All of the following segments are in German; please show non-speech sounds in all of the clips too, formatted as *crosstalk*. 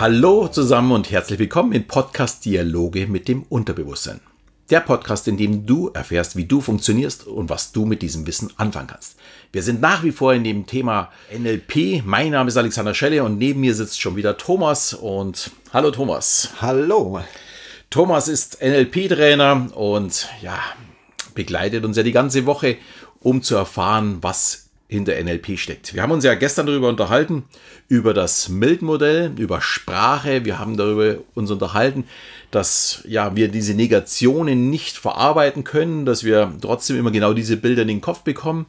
Hallo zusammen und herzlich willkommen im Podcast Dialoge mit dem Unterbewusstsein. Der Podcast, in dem du erfährst, wie du funktionierst und was du mit diesem Wissen anfangen kannst. Wir sind nach wie vor in dem Thema NLP. Mein Name ist Alexander Schelle und neben mir sitzt schon wieder Thomas. Und hallo Thomas. Hallo. Thomas ist NLP-Trainer und ja, begleitet uns ja die ganze Woche, um zu erfahren, was hinter NLP steckt. Wir haben uns ja gestern darüber unterhalten, über das Milton-Modell, über Sprache. Wir haben darüber uns unterhalten, dass ja, wir diese Negationen nicht verarbeiten können, dass wir trotzdem immer genau diese Bilder in den Kopf bekommen.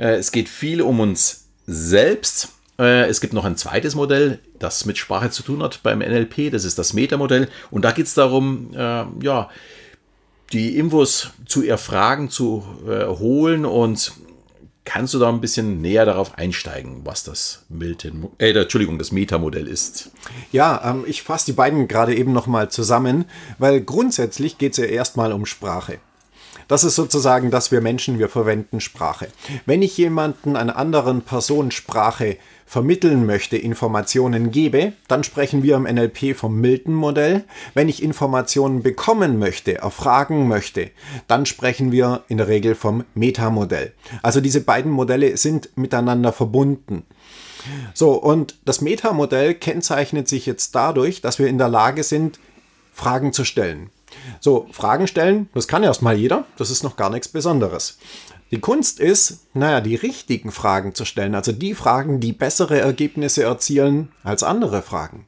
Äh, es geht viel um uns selbst. Äh, es gibt noch ein zweites Modell, das mit Sprache zu tun hat beim NLP. Das ist das Metamodell. Und da geht es darum, äh, ja, die Infos zu erfragen, zu holen und Kannst du da ein bisschen näher darauf einsteigen, was das Milton, äh, Entschuldigung, das Metamodell ist? Ja, ähm, ich fasse die beiden gerade eben nochmal zusammen, weil grundsätzlich geht es ja erstmal um Sprache. Das ist sozusagen, dass wir Menschen, wir verwenden Sprache. Wenn ich jemanden, einer anderen Person Sprache vermitteln möchte, Informationen gebe, dann sprechen wir im NLP vom Milton-Modell. Wenn ich Informationen bekommen möchte, erfragen möchte, dann sprechen wir in der Regel vom Metamodell. Also diese beiden Modelle sind miteinander verbunden. So, und das Metamodell kennzeichnet sich jetzt dadurch, dass wir in der Lage sind, Fragen zu stellen. So, Fragen stellen, das kann erstmal jeder, das ist noch gar nichts Besonderes. Die Kunst ist, naja, die richtigen Fragen zu stellen, also die Fragen, die bessere Ergebnisse erzielen als andere Fragen.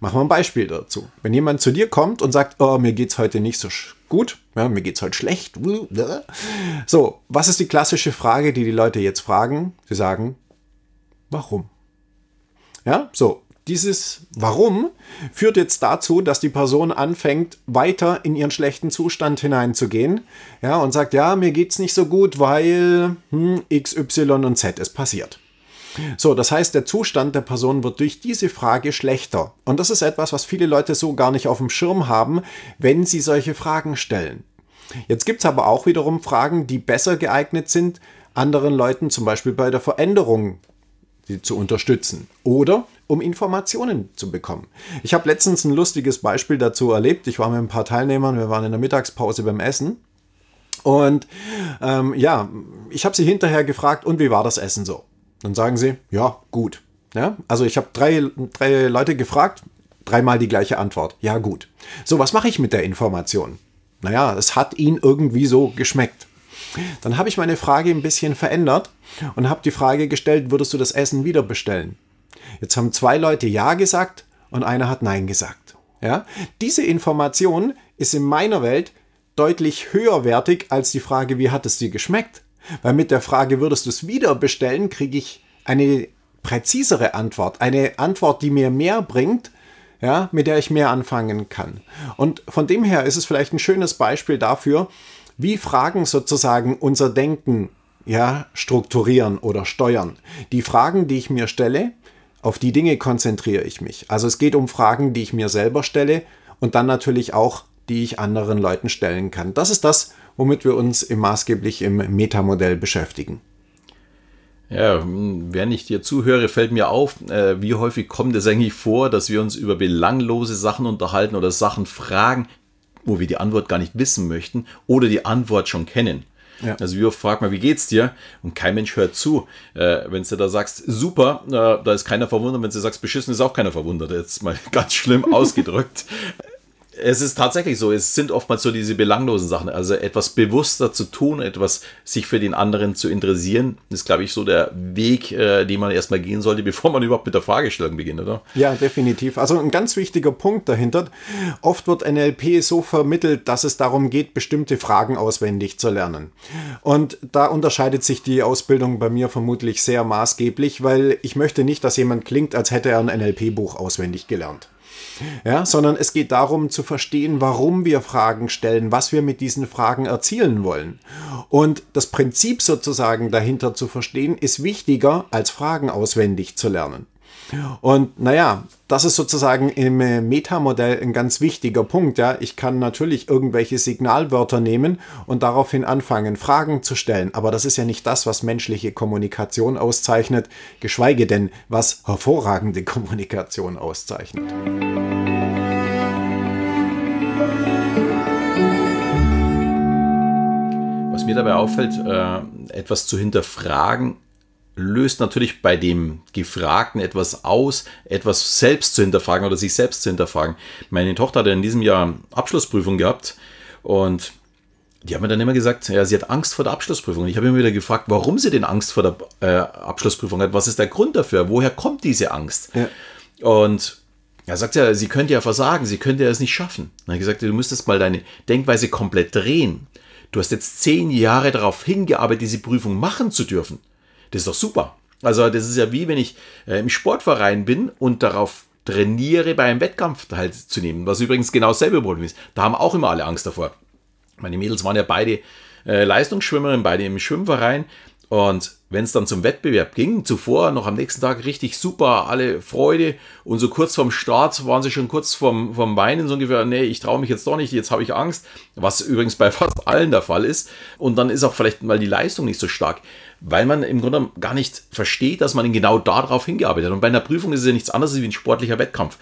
Machen wir ein Beispiel dazu. Wenn jemand zu dir kommt und sagt, oh, mir geht's heute nicht so gut, ja, mir geht's heute schlecht. So, was ist die klassische Frage, die die Leute jetzt fragen? Sie sagen, warum? Ja, so, dieses Warum führt jetzt dazu, dass die Person anfängt, weiter in ihren schlechten Zustand hineinzugehen. Ja, und sagt, ja, mir geht's nicht so gut, weil hm, X, Y und Z ist passiert. So, das heißt, der Zustand der Person wird durch diese Frage schlechter. Und das ist etwas, was viele Leute so gar nicht auf dem Schirm haben, wenn sie solche Fragen stellen. Jetzt gibt's aber auch wiederum Fragen, die besser geeignet sind, anderen Leuten zum Beispiel bei der Veränderung zu unterstützen oder um Informationen zu bekommen. Ich habe letztens ein lustiges Beispiel dazu erlebt. Ich war mit ein paar Teilnehmern, wir waren in der Mittagspause beim Essen und ähm, ja, ich habe sie hinterher gefragt, und wie war das Essen so? Dann sagen sie, ja, gut. Ja, also ich habe drei, drei Leute gefragt, dreimal die gleiche Antwort. Ja, gut. So, was mache ich mit der Information? Naja, es hat ihnen irgendwie so geschmeckt. Dann habe ich meine Frage ein bisschen verändert und habe die Frage gestellt, würdest du das Essen wieder bestellen? Jetzt haben zwei Leute Ja gesagt und einer hat Nein gesagt. Ja? Diese Information ist in meiner Welt deutlich höherwertig als die Frage, wie hat es dir geschmeckt? Weil mit der Frage, würdest du es wieder bestellen, kriege ich eine präzisere Antwort. Eine Antwort, die mir mehr bringt, ja, mit der ich mehr anfangen kann. Und von dem her ist es vielleicht ein schönes Beispiel dafür, wie Fragen sozusagen unser Denken ja, strukturieren oder steuern. Die Fragen, die ich mir stelle, auf die Dinge konzentriere ich mich. Also es geht um Fragen, die ich mir selber stelle und dann natürlich auch, die ich anderen Leuten stellen kann. Das ist das, womit wir uns im maßgeblich im Metamodell beschäftigen. Ja, wenn ich dir zuhöre, fällt mir auf, äh, wie häufig kommt es eigentlich vor, dass wir uns über belanglose Sachen unterhalten oder Sachen fragen, wo wir die Antwort gar nicht wissen möchten oder die Antwort schon kennen. Ja. Also wie oft fragt man, wie geht's dir? Und kein Mensch hört zu. Äh, wenn du da sagst, super, äh, da ist keiner verwundert. Wenn du sagst, beschissen, ist auch keiner verwundert. Jetzt mal *laughs* ganz schlimm ausgedrückt es ist tatsächlich so, es sind oftmals so diese belanglosen Sachen. Also etwas bewusster zu tun, etwas sich für den anderen zu interessieren, ist, glaube ich, so der Weg, äh, den man erstmal gehen sollte, *laughs* bevor man überhaupt mit der Fragestellung beginnt, oder? Ja, definitiv. Also ein ganz wichtiger Punkt dahinter. Oft wird NLP so vermittelt, dass es darum geht, bestimmte Fragen auswendig zu lernen. Und da unterscheidet sich die Ausbildung bei mir vermutlich sehr maßgeblich, weil ich möchte nicht, dass jemand klingt, als hätte er ein NLP-Buch auswendig gelernt ja, sondern es geht darum zu verstehen, warum wir Fragen stellen, was wir mit diesen Fragen erzielen wollen. Und das Prinzip sozusagen dahinter zu verstehen, ist wichtiger als Fragen auswendig zu lernen. Und naja, das ist sozusagen im äh, Metamodell ein ganz wichtiger Punkt. Ja. Ich kann natürlich irgendwelche Signalwörter nehmen und daraufhin anfangen, Fragen zu stellen. Aber das ist ja nicht das, was menschliche Kommunikation auszeichnet, geschweige denn, was hervorragende Kommunikation auszeichnet. Was mir dabei auffällt, äh, etwas zu hinterfragen, löst natürlich bei dem Gefragten etwas aus, etwas selbst zu hinterfragen oder sich selbst zu hinterfragen. Meine Tochter hat in diesem Jahr Abschlussprüfung gehabt und die haben mir dann immer gesagt, ja, sie hat Angst vor der Abschlussprüfung. Und ich habe immer wieder gefragt, warum sie denn Angst vor der äh, Abschlussprüfung hat. Was ist der Grund dafür? Woher kommt diese Angst? Ja. Und er sagt ja, sie könnte ja versagen, sie könnte ja es nicht schaffen. Dann habe ich gesagt, du müsstest mal deine Denkweise komplett drehen. Du hast jetzt zehn Jahre darauf hingearbeitet, diese Prüfung machen zu dürfen. Das ist doch super. Also das ist ja wie wenn ich äh, im Sportverein bin und darauf trainiere, bei einem Wettkampf teilzunehmen. Was übrigens genau dasselbe Problem ist. Da haben auch immer alle Angst davor. Meine Mädels waren ja beide äh, Leistungsschwimmerinnen, beide im Schwimmverein. Und wenn es dann zum Wettbewerb ging, zuvor noch am nächsten Tag richtig super, alle Freude und so kurz vorm Start waren sie schon kurz vorm, vorm Weinen, so ungefähr, nee, ich traue mich jetzt doch nicht, jetzt habe ich Angst, was übrigens bei *laughs* fast allen der Fall ist. Und dann ist auch vielleicht mal die Leistung nicht so stark weil man im Grunde gar nicht versteht, dass man genau darauf hingearbeitet hat. Und bei einer Prüfung ist es ja nichts anderes wie ein sportlicher Wettkampf.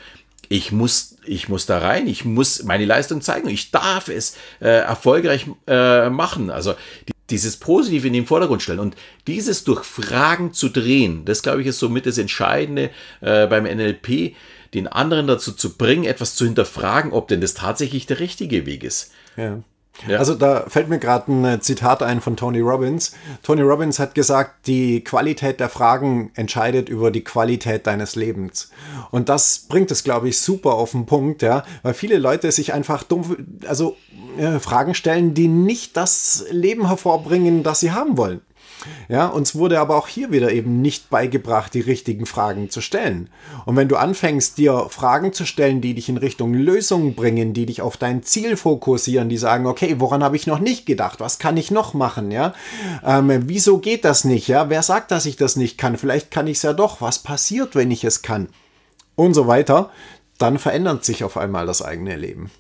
Ich muss, ich muss da rein, ich muss meine Leistung zeigen, ich darf es äh, erfolgreich äh, machen. Also die, dieses Positive in den Vordergrund stellen und dieses durch Fragen zu drehen, das glaube ich ist somit das Entscheidende äh, beim NLP, den anderen dazu zu bringen, etwas zu hinterfragen, ob denn das tatsächlich der richtige Weg ist. Ja. Ja. Also da fällt mir gerade ein äh, Zitat ein von Tony Robbins. Tony Robbins hat gesagt, die Qualität der Fragen entscheidet über die Qualität deines Lebens. Und das bringt es, glaube ich, super auf den Punkt, ja, weil viele Leute sich einfach dumm, also äh, Fragen stellen, die nicht das Leben hervorbringen, das sie haben wollen. Ja, uns wurde aber auch hier wieder eben nicht beigebracht, die richtigen Fragen zu stellen. Und wenn du anfängst, dir Fragen zu stellen, die dich in Richtung Lösungen bringen, die dich auf dein Ziel fokussieren, die sagen, okay, woran habe ich noch nicht gedacht? Was kann ich noch machen? Ja, ähm, wieso geht das nicht? Ja, wer sagt, dass ich das nicht kann? Vielleicht kann ich es ja doch. Was passiert, wenn ich es kann? Und so weiter. Dann verändert sich auf einmal das eigene Leben.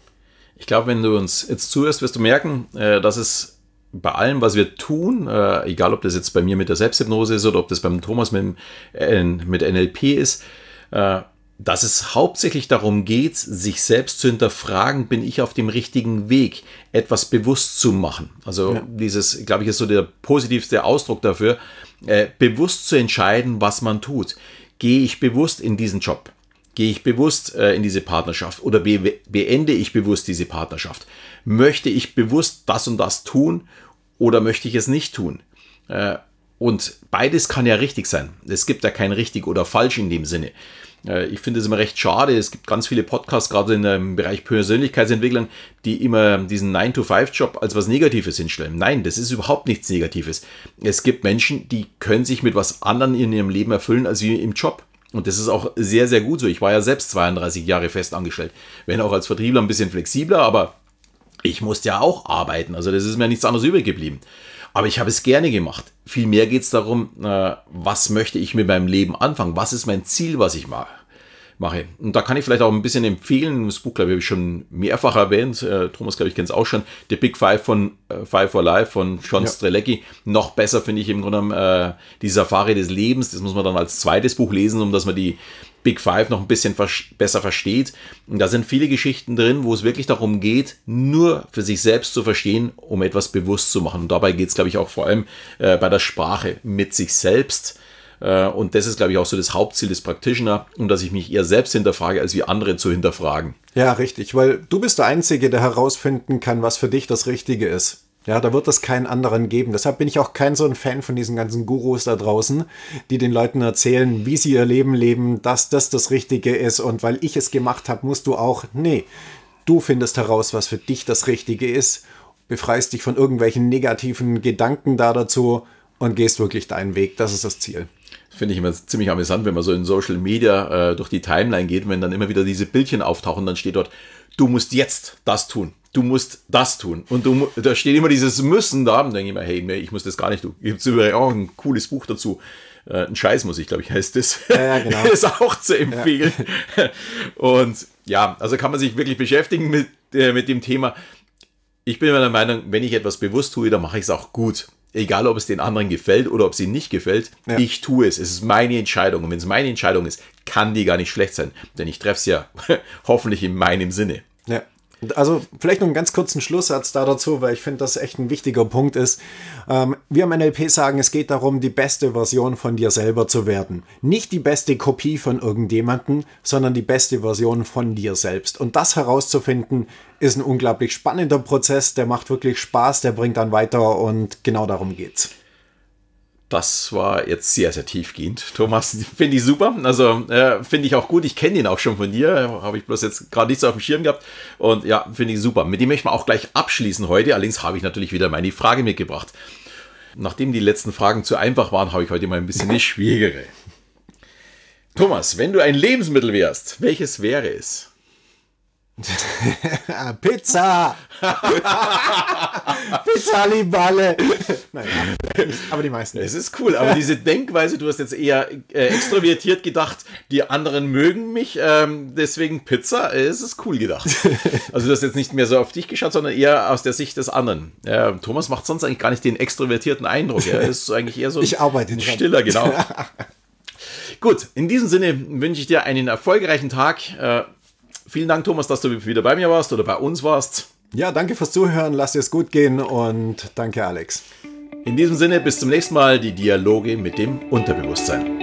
Ich glaube, wenn du uns jetzt zuhörst, wirst du merken, äh, dass es bei allem, was wir tun, äh, egal ob das jetzt bei mir mit der Selbsthypnose ist oder ob das beim Thomas mit, äh, mit NLP ist, äh, dass es hauptsächlich darum geht, sich selbst zu hinterfragen, bin ich auf dem richtigen Weg, etwas bewusst zu machen. Also ja. dieses, glaube ich, ist so der positivste Ausdruck dafür, äh, bewusst zu entscheiden, was man tut. Gehe ich bewusst in diesen Job? Gehe ich bewusst äh, in diese Partnerschaft oder be beende ich bewusst diese Partnerschaft? Möchte ich bewusst das und das tun oder möchte ich es nicht tun? Äh, und beides kann ja richtig sein. Es gibt ja kein richtig oder falsch in dem Sinne. Äh, ich finde es immer recht schade. Es gibt ganz viele Podcasts, gerade in dem Bereich Persönlichkeitsentwicklung, die immer diesen 9-to-5-Job als was Negatives hinstellen. Nein, das ist überhaupt nichts Negatives. Es gibt Menschen, die können sich mit was anderem in ihrem Leben erfüllen als wie im Job. Und das ist auch sehr, sehr gut so. Ich war ja selbst 32 Jahre fest angestellt. Wenn auch als Vertriebler ein bisschen flexibler, aber ich musste ja auch arbeiten, also das ist mir nichts anderes übrig geblieben. Aber ich habe es gerne gemacht. Vielmehr geht es darum, äh, was möchte ich mit meinem Leben anfangen? Was ist mein Ziel, was ich mache? Mache. Und da kann ich vielleicht auch ein bisschen empfehlen, das Buch, glaube ich, habe ich schon mehrfach erwähnt, äh, Thomas, glaube ich, kennt es auch schon, The Big Five von äh, Five for Life von John ja. Strelecki. Noch besser finde ich im Grunde genommen äh, die Safari des Lebens, das muss man dann als zweites Buch lesen, um dass man die Big Five noch ein bisschen vers besser versteht. Und da sind viele Geschichten drin, wo es wirklich darum geht, nur für sich selbst zu verstehen, um etwas bewusst zu machen. Und dabei geht es, glaube ich, auch vor allem äh, bei der Sprache mit sich selbst. Äh, und das ist, glaube ich, auch so das Hauptziel des Practitioner, um dass ich mich eher selbst hinterfrage, als wie andere zu hinterfragen. Ja, richtig, weil du bist der Einzige, der herausfinden kann, was für dich das Richtige ist. Ja, da wird es keinen anderen geben. Deshalb bin ich auch kein so ein Fan von diesen ganzen Gurus da draußen, die den Leuten erzählen, wie sie ihr Leben leben, dass das das Richtige ist und weil ich es gemacht habe, musst du auch. Nee, du findest heraus, was für dich das Richtige ist, befreist dich von irgendwelchen negativen Gedanken da dazu und gehst wirklich deinen Weg. Das ist das Ziel. Finde ich immer ziemlich amüsant, wenn man so in Social Media äh, durch die Timeline geht, wenn dann immer wieder diese Bildchen auftauchen, dann steht dort, du musst jetzt das tun du musst das tun. Und du, da steht immer dieses Müssen da. Und dann denke ich mir, hey, nee, ich muss das gar nicht tun. Gibt es übrigens auch ein cooles Buch dazu. Äh, ein Scheiß muss ich, glaube ich, heißt es. Ja, ja, genau. *laughs* ist auch zu empfehlen. Ja. *laughs* Und ja, also kann man sich wirklich beschäftigen mit, äh, mit dem Thema. Ich bin der Meinung, wenn ich etwas bewusst tue, dann mache ich es auch gut. Egal, ob es den anderen gefällt oder ob es ihnen nicht gefällt, ja. ich tue es. Es ist meine Entscheidung. Und wenn es meine Entscheidung ist, kann die gar nicht schlecht sein. Denn ich treffe es ja *laughs* hoffentlich in meinem Sinne. Ja. Also vielleicht noch einen ganz kurzen Schlusssatz da dazu, weil ich finde, das echt ein wichtiger Punkt ist. Ähm, wir am NLP sagen, es geht darum, die beste Version von dir selber zu werden. Nicht die beste Kopie von irgendjemanden, sondern die beste Version von dir selbst. Und das herauszufinden, ist ein unglaublich spannender Prozess, der macht wirklich Spaß, der bringt dann weiter und genau darum geht's. Das war jetzt sehr, sehr tiefgehend. Thomas, finde ich super. Also äh, finde ich auch gut. Ich kenne ihn auch schon von dir. Habe ich bloß jetzt gerade nicht so auf dem Schirm gehabt. Und ja, finde ich super. Mit dem möchten wir auch gleich abschließen heute. Allerdings habe ich natürlich wieder meine Frage mitgebracht. Nachdem die letzten Fragen zu einfach waren, habe ich heute mal ein bisschen eine schwierigere. *laughs* Thomas, wenn du ein Lebensmittel wärst, welches wäre es? Pizza! *laughs* Pizza Liballe! naja, aber die meisten. Es ist cool, aber diese Denkweise, du hast jetzt eher äh, extrovertiert gedacht, die anderen mögen mich, ähm, deswegen Pizza, es ist cool gedacht. *laughs* Also du hast jetzt nicht mehr so auf dich geschaut, sondern eher aus der Sicht des anderen. Äh, Thomas macht sonst eigentlich gar nicht den extrovertierten Eindruck. Er ist eigentlich eher so *laughs* ich arbeite ein stiller, genau. Gut, in diesem Sinne wünsche ich dir einen erfolgreichen Tag. Äh, Vielen Dank, Thomas, dass du wieder bei mir warst oder bei uns warst. Ja, danke fürs Zuhören. Lass dir es gut gehen und danke, Alex. In diesem Sinne, bis zum nächsten Mal, die Dialoge mit dem Unterbewusstsein.